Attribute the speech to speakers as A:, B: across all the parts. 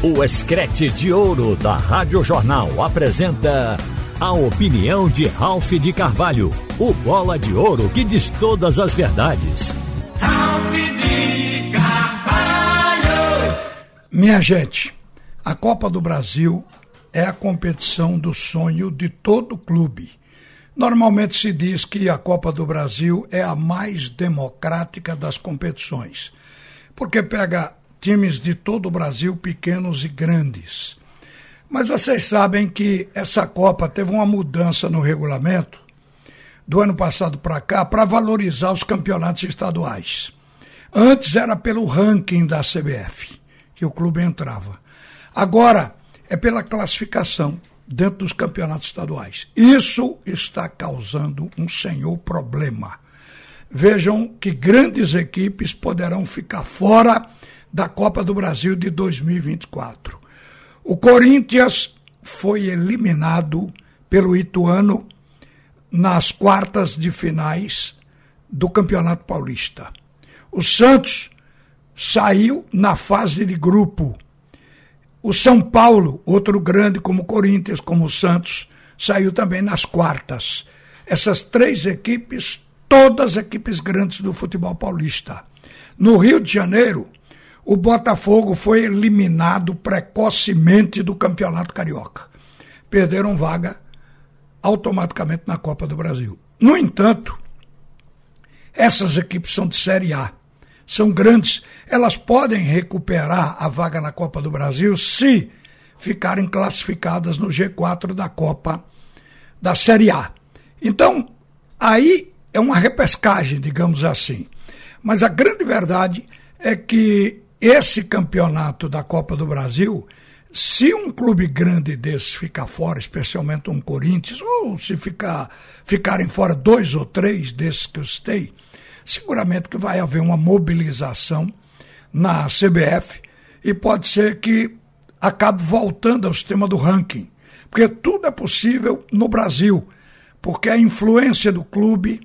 A: O Escrete de Ouro da Rádio Jornal apresenta a opinião de Ralph de Carvalho, o bola de ouro que diz todas as verdades.
B: Ralph de Carvalho!
C: Minha gente, a Copa do Brasil é a competição do sonho de todo clube. Normalmente se diz que a Copa do Brasil é a mais democrática das competições, porque pega times de todo o Brasil, pequenos e grandes. Mas vocês sabem que essa Copa teve uma mudança no regulamento do ano passado para cá para valorizar os campeonatos estaduais. Antes era pelo ranking da CBF que o clube entrava. Agora é pela classificação dentro dos campeonatos estaduais. Isso está causando um senhor problema. Vejam que grandes equipes poderão ficar fora da Copa do Brasil de 2024. O Corinthians foi eliminado pelo Ituano nas quartas de finais do Campeonato Paulista. O Santos saiu na fase de grupo. O São Paulo, outro grande como o Corinthians, como o Santos, saiu também nas quartas. Essas três equipes, todas equipes grandes do futebol paulista. No Rio de Janeiro, o Botafogo foi eliminado precocemente do Campeonato Carioca. Perderam vaga automaticamente na Copa do Brasil. No entanto, essas equipes são de Série A, são grandes, elas podem recuperar a vaga na Copa do Brasil se ficarem classificadas no G4 da Copa da Série A. Então, aí é uma repescagem, digamos assim. Mas a grande verdade é que esse campeonato da Copa do Brasil, se um clube grande desse ficar fora, especialmente um Corinthians, ou se ficar, ficarem fora dois ou três desses que eu citei, seguramente que vai haver uma mobilização na CBF e pode ser que acabe voltando ao sistema do ranking. Porque tudo é possível no Brasil, porque a influência do clube,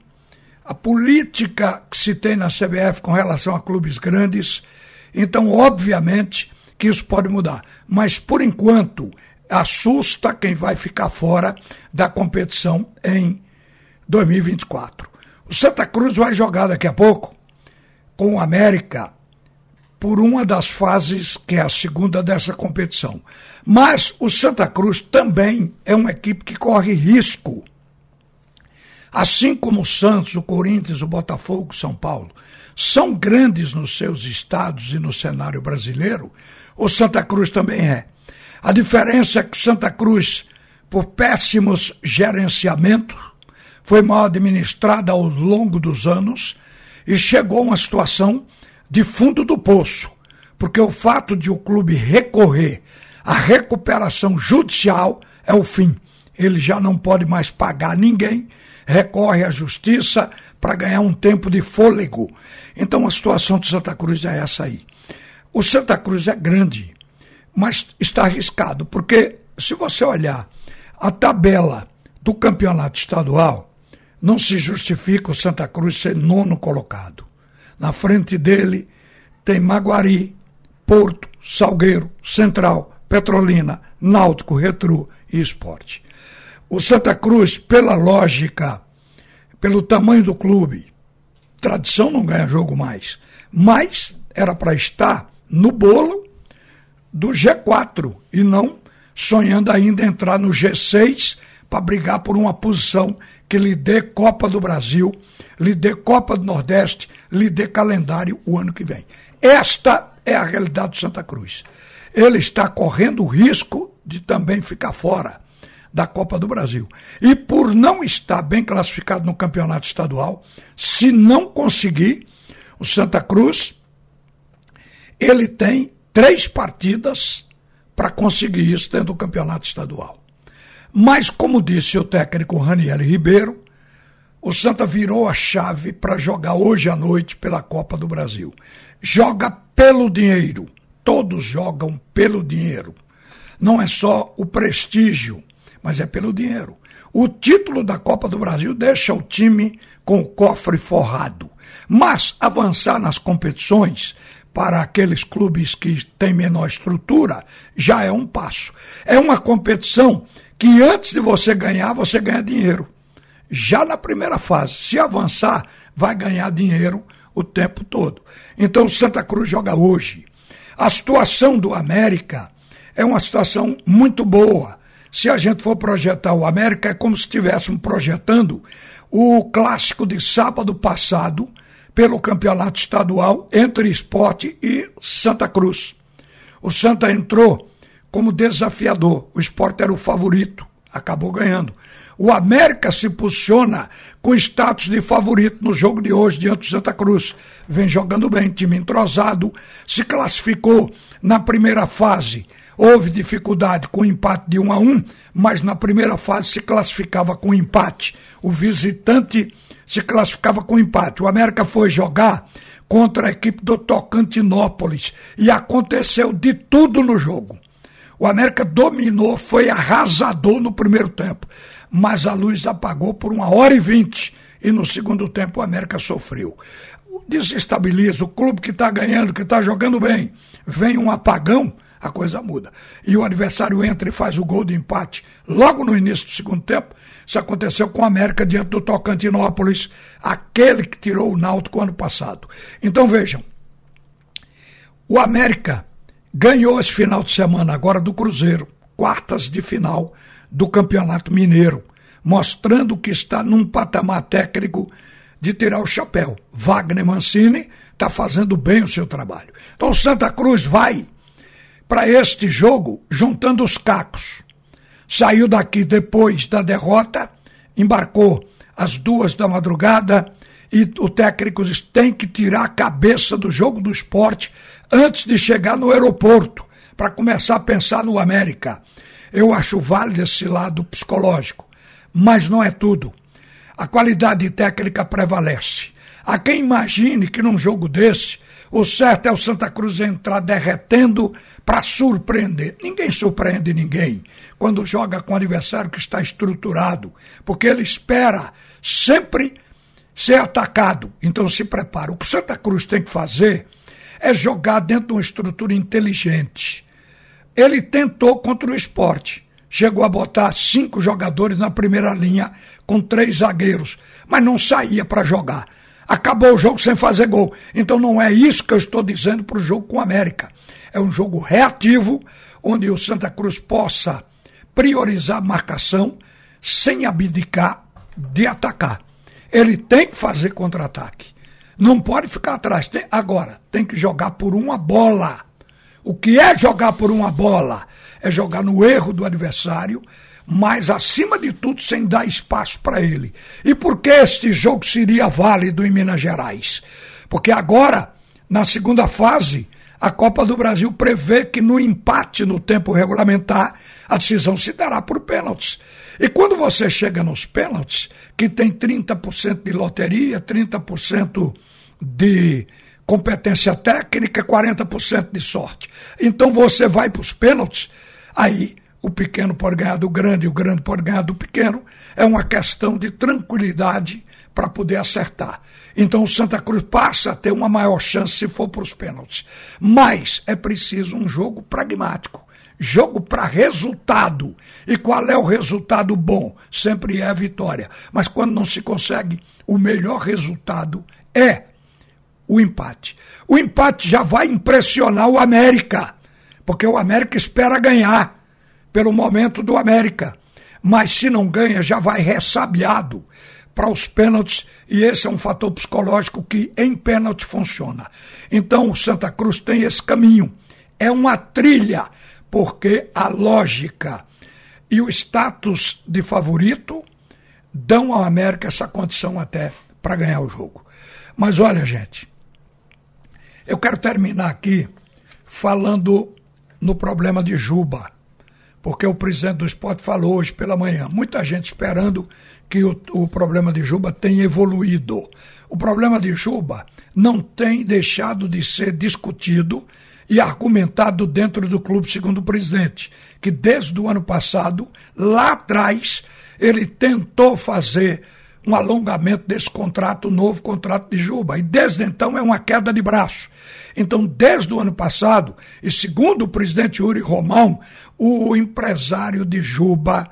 C: a política que se tem na CBF com relação a clubes grandes, então, obviamente que isso pode mudar. Mas, por enquanto, assusta quem vai ficar fora da competição em 2024. O Santa Cruz vai jogar daqui a pouco com o América por uma das fases que é a segunda dessa competição. Mas o Santa Cruz também é uma equipe que corre risco. Assim como o Santos, o Corinthians, o Botafogo, o São Paulo são grandes nos seus estados e no cenário brasileiro, o Santa Cruz também é. A diferença é que o Santa Cruz, por péssimos gerenciamentos, foi mal administrada ao longo dos anos e chegou a uma situação de fundo do poço, porque o fato de o clube recorrer à recuperação judicial é o fim. Ele já não pode mais pagar ninguém recorre à justiça para ganhar um tempo de fôlego. Então a situação de Santa Cruz é essa aí. O Santa Cruz é grande, mas está arriscado, porque se você olhar a tabela do campeonato estadual, não se justifica o Santa Cruz ser nono colocado. Na frente dele tem Maguari, Porto, Salgueiro, Central, Petrolina, Náutico, Retro e Esporte. O Santa Cruz, pela lógica, pelo tamanho do clube, tradição não ganha jogo mais, mas era para estar no bolo do G4 e não sonhando ainda entrar no G6 para brigar por uma posição que lhe dê Copa do Brasil, lhe dê Copa do Nordeste, lhe dê calendário o ano que vem. Esta é a realidade do Santa Cruz. Ele está correndo o risco de também ficar fora da Copa do Brasil. E por não estar bem classificado no campeonato estadual, se não conseguir, o Santa Cruz ele tem três partidas para conseguir isso dentro do campeonato estadual. Mas, como disse o técnico Raniel Ribeiro, o Santa virou a chave para jogar hoje à noite pela Copa do Brasil. Joga pelo dinheiro. Todos jogam pelo dinheiro. Não é só o prestígio mas é pelo dinheiro. O título da Copa do Brasil deixa o time com o cofre forrado. Mas avançar nas competições para aqueles clubes que têm menor estrutura, já é um passo. É uma competição que antes de você ganhar, você ganha dinheiro. Já na primeira fase, se avançar, vai ganhar dinheiro o tempo todo. Então o Santa Cruz joga hoje. A situação do América é uma situação muito boa. Se a gente for projetar o América, é como se estivéssemos projetando o clássico de sábado passado pelo campeonato estadual entre esporte e Santa Cruz. O Santa entrou como desafiador, o esporte era o favorito, acabou ganhando. O América se posiciona com status de favorito no jogo de hoje diante do Santa Cruz. Vem jogando bem, time entrosado, se classificou na primeira fase. Houve dificuldade com o empate de 1 a 1, mas na primeira fase se classificava com empate. O visitante se classificava com empate. O América foi jogar contra a equipe do Tocantinópolis e aconteceu de tudo no jogo. O América dominou, foi arrasador no primeiro tempo mas a luz apagou por uma hora e vinte. E no segundo tempo o América sofreu. Desestabiliza o clube que está ganhando, que está jogando bem. Vem um apagão, a coisa muda. E o adversário entra e faz o gol de empate logo no início do segundo tempo. Isso aconteceu com o América diante do Tocantinópolis, aquele que tirou o Náutico ano passado. Então vejam, o América ganhou esse final de semana agora do Cruzeiro, quartas de final do Campeonato Mineiro, mostrando que está num patamar técnico de tirar o chapéu. Wagner Mancini está fazendo bem o seu trabalho. Então Santa Cruz vai para este jogo juntando os cacos. Saiu daqui depois da derrota, embarcou às duas da madrugada e o técnico tem que tirar a cabeça do jogo do esporte antes de chegar no aeroporto para começar a pensar no América. Eu acho válido esse lado psicológico, mas não é tudo. A qualidade técnica prevalece. Há quem imagine que num jogo desse, o certo é o Santa Cruz entrar derretendo para surpreender. Ninguém surpreende ninguém quando joga com um adversário que está estruturado, porque ele espera sempre ser atacado. Então se prepara. O que o Santa Cruz tem que fazer é jogar dentro de uma estrutura inteligente ele tentou contra o esporte. Chegou a botar cinco jogadores na primeira linha com três zagueiros, mas não saía para jogar. Acabou o jogo sem fazer gol. Então não é isso que eu estou dizendo para o jogo com o América. É um jogo reativo, onde o Santa Cruz possa priorizar a marcação sem abdicar de atacar. Ele tem que fazer contra-ataque. Não pode ficar atrás. Tem, agora, tem que jogar por uma bola. O que é jogar por uma bola? É jogar no erro do adversário, mas acima de tudo sem dar espaço para ele. E por que este jogo seria válido em Minas Gerais? Porque agora, na segunda fase, a Copa do Brasil prevê que no empate no tempo regulamentar, a decisão se dará por pênaltis. E quando você chega nos pênaltis, que tem 30% de loteria, 30% de competência técnica, 40% de sorte. Então você vai para os pênaltis, aí o pequeno pode ganhar do grande e o grande pode ganhar do pequeno. É uma questão de tranquilidade para poder acertar. Então o Santa Cruz passa a ter uma maior chance se for para os pênaltis. Mas é preciso um jogo pragmático. Jogo para resultado. E qual é o resultado bom? Sempre é a vitória. Mas quando não se consegue, o melhor resultado é o empate. O empate já vai impressionar o América, porque o América espera ganhar pelo momento do América. Mas se não ganha, já vai ressabiado para os pênaltis, e esse é um fator psicológico que em pênalti funciona. Então o Santa Cruz tem esse caminho. É uma trilha, porque a lógica e o status de favorito dão ao América essa condição até para ganhar o jogo. Mas olha, gente, eu quero terminar aqui falando no problema de Juba, porque o presidente do esporte falou hoje pela manhã. Muita gente esperando que o, o problema de Juba tenha evoluído. O problema de Juba não tem deixado de ser discutido e argumentado dentro do clube, segundo o presidente, que desde o ano passado, lá atrás, ele tentou fazer um alongamento desse contrato, novo contrato de Juba. E desde então é uma queda de braço. Então, desde o ano passado, e segundo o presidente Yuri Romão, o empresário de Juba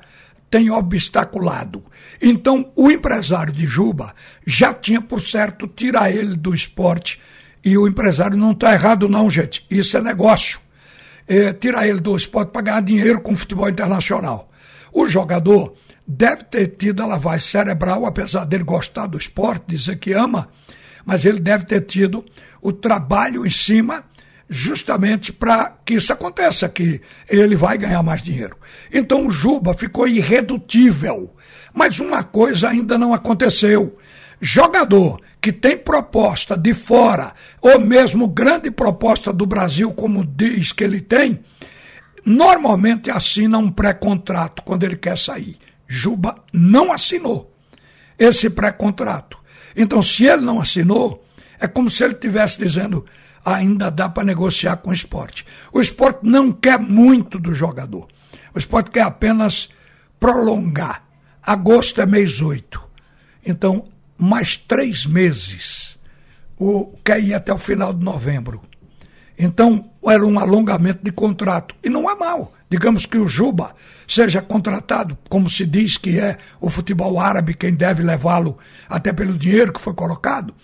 C: tem obstaculado. Então, o empresário de Juba já tinha por certo tirar ele do esporte. E o empresário não está errado, não, gente. Isso é negócio. É, tirar ele do esporte para ganhar dinheiro com o futebol internacional. O jogador deve ter tido a lavagem cerebral, apesar dele gostar do esporte, dizer que ama, mas ele deve ter tido o trabalho em cima justamente para que isso aconteça, que ele vai ganhar mais dinheiro. Então o Juba ficou irredutível. Mas uma coisa ainda não aconteceu. Jogador que tem proposta de fora, ou mesmo grande proposta do Brasil, como diz que ele tem, normalmente assina um pré-contrato quando ele quer sair. Juba não assinou esse pré-contrato. Então, se ele não assinou, é como se ele estivesse dizendo: ainda dá para negociar com o esporte. O esporte não quer muito do jogador. O esporte quer apenas prolongar. Agosto é mês 8. Então, mais três meses. O, quer ir até o final de novembro. Então, era um alongamento de contrato. E não é mal. Digamos que o Juba seja contratado, como se diz que é o futebol árabe quem deve levá-lo até pelo dinheiro que foi colocado.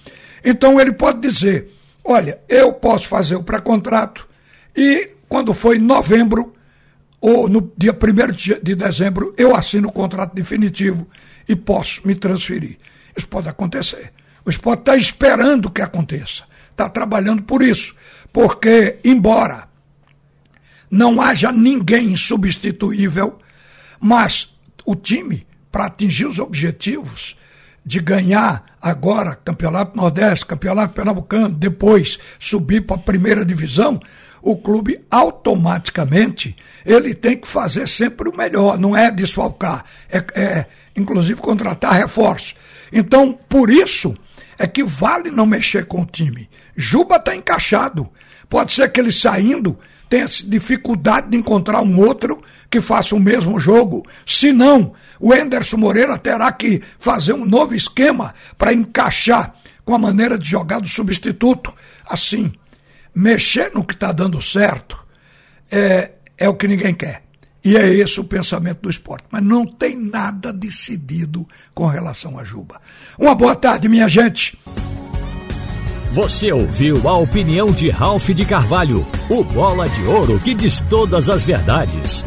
C: Então ele pode dizer: olha, eu posso fazer o pré-contrato e quando foi novembro ou no dia 1 de dezembro eu assino o contrato definitivo e posso me transferir. Isso pode acontecer. O esporte está esperando que aconteça. Está trabalhando por isso. Porque, embora não haja ninguém insubstituível, mas o time, para atingir os objetivos de ganhar agora Campeonato Nordeste, Campeonato Pernambucano, depois subir para a primeira divisão, o clube automaticamente ele tem que fazer sempre o melhor, não é desfalcar, é, é inclusive contratar reforços. Então, por isso é que vale não mexer com o time. Juba está encaixado. Pode ser que ele saindo tenha dificuldade de encontrar um outro que faça o mesmo jogo. Se não, o Enderson Moreira terá que fazer um novo esquema para encaixar com a maneira de jogar do substituto. Assim, mexer no que está dando certo é, é o que ninguém quer. E é esse o pensamento do esporte. Mas não tem nada decidido com relação a Juba. Uma boa tarde, minha gente.
A: Você ouviu a opinião de Ralph de Carvalho, o bola de ouro que diz todas as verdades.